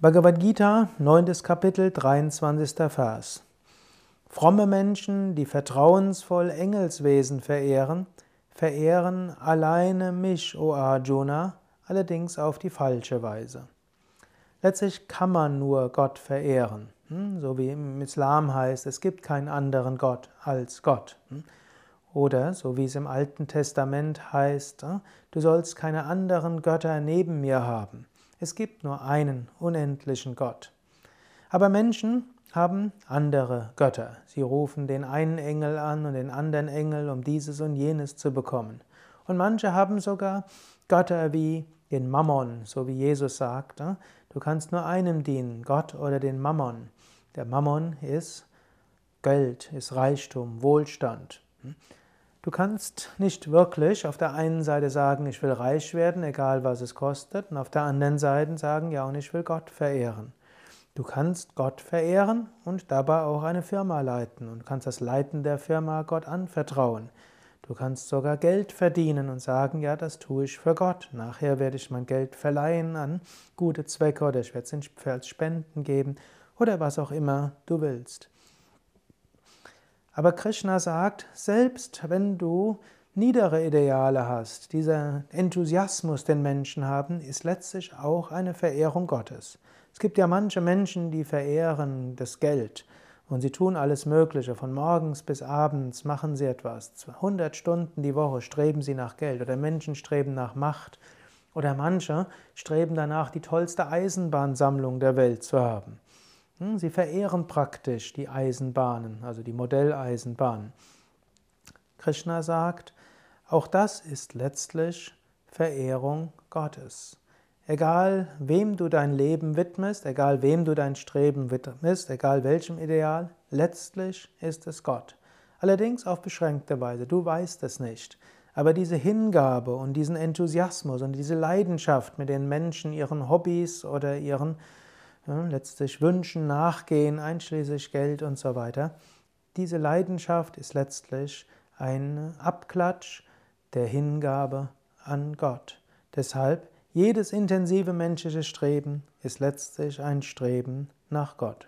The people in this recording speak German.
Bhagavad Gita, 9. Kapitel, 23. Vers. Fromme Menschen, die vertrauensvoll Engelswesen verehren, verehren alleine mich, o Arjuna, allerdings auf die falsche Weise. Letztlich kann man nur Gott verehren, hm? so wie im Islam heißt, es gibt keinen anderen Gott als Gott. Hm? Oder so wie es im Alten Testament heißt, hm? du sollst keine anderen Götter neben mir haben. Es gibt nur einen unendlichen Gott. Aber Menschen haben andere Götter. Sie rufen den einen Engel an und den anderen Engel, um dieses und jenes zu bekommen. Und manche haben sogar Götter wie den Mammon, so wie Jesus sagt, du kannst nur einem dienen, Gott oder den Mammon. Der Mammon ist Geld, ist Reichtum, Wohlstand. Du kannst nicht wirklich auf der einen Seite sagen, ich will reich werden, egal was es kostet, und auf der anderen Seite sagen, ja, und ich will Gott verehren. Du kannst Gott verehren und dabei auch eine Firma leiten und kannst das Leiten der Firma Gott anvertrauen. Du kannst sogar Geld verdienen und sagen, ja, das tue ich für Gott. Nachher werde ich mein Geld verleihen an gute Zwecke oder ich werde es als Spenden geben oder was auch immer du willst. Aber Krishna sagt, selbst wenn du niedere Ideale hast, dieser Enthusiasmus, den Menschen haben, ist letztlich auch eine Verehrung Gottes. Es gibt ja manche Menschen, die verehren das Geld und sie tun alles Mögliche. Von morgens bis abends machen sie etwas. 100 Stunden die Woche streben sie nach Geld oder Menschen streben nach Macht oder manche streben danach, die tollste Eisenbahnsammlung der Welt zu haben. Hm, sie verehren praktisch die Eisenbahnen, also die Modelleisenbahn. Krishna sagt, auch das ist letztlich Verehrung Gottes. Egal wem du dein Leben widmest, egal wem du dein Streben widmest, egal welchem Ideal, letztlich ist es Gott. Allerdings auf beschränkte Weise, du weißt es nicht. Aber diese Hingabe und diesen Enthusiasmus und diese Leidenschaft, mit den Menschen ihren Hobbys oder ihren letztlich Wünschen nachgehen, einschließlich Geld und so weiter. Diese Leidenschaft ist letztlich ein Abklatsch der Hingabe an Gott. Deshalb, jedes intensive menschliche Streben ist letztlich ein Streben nach Gott.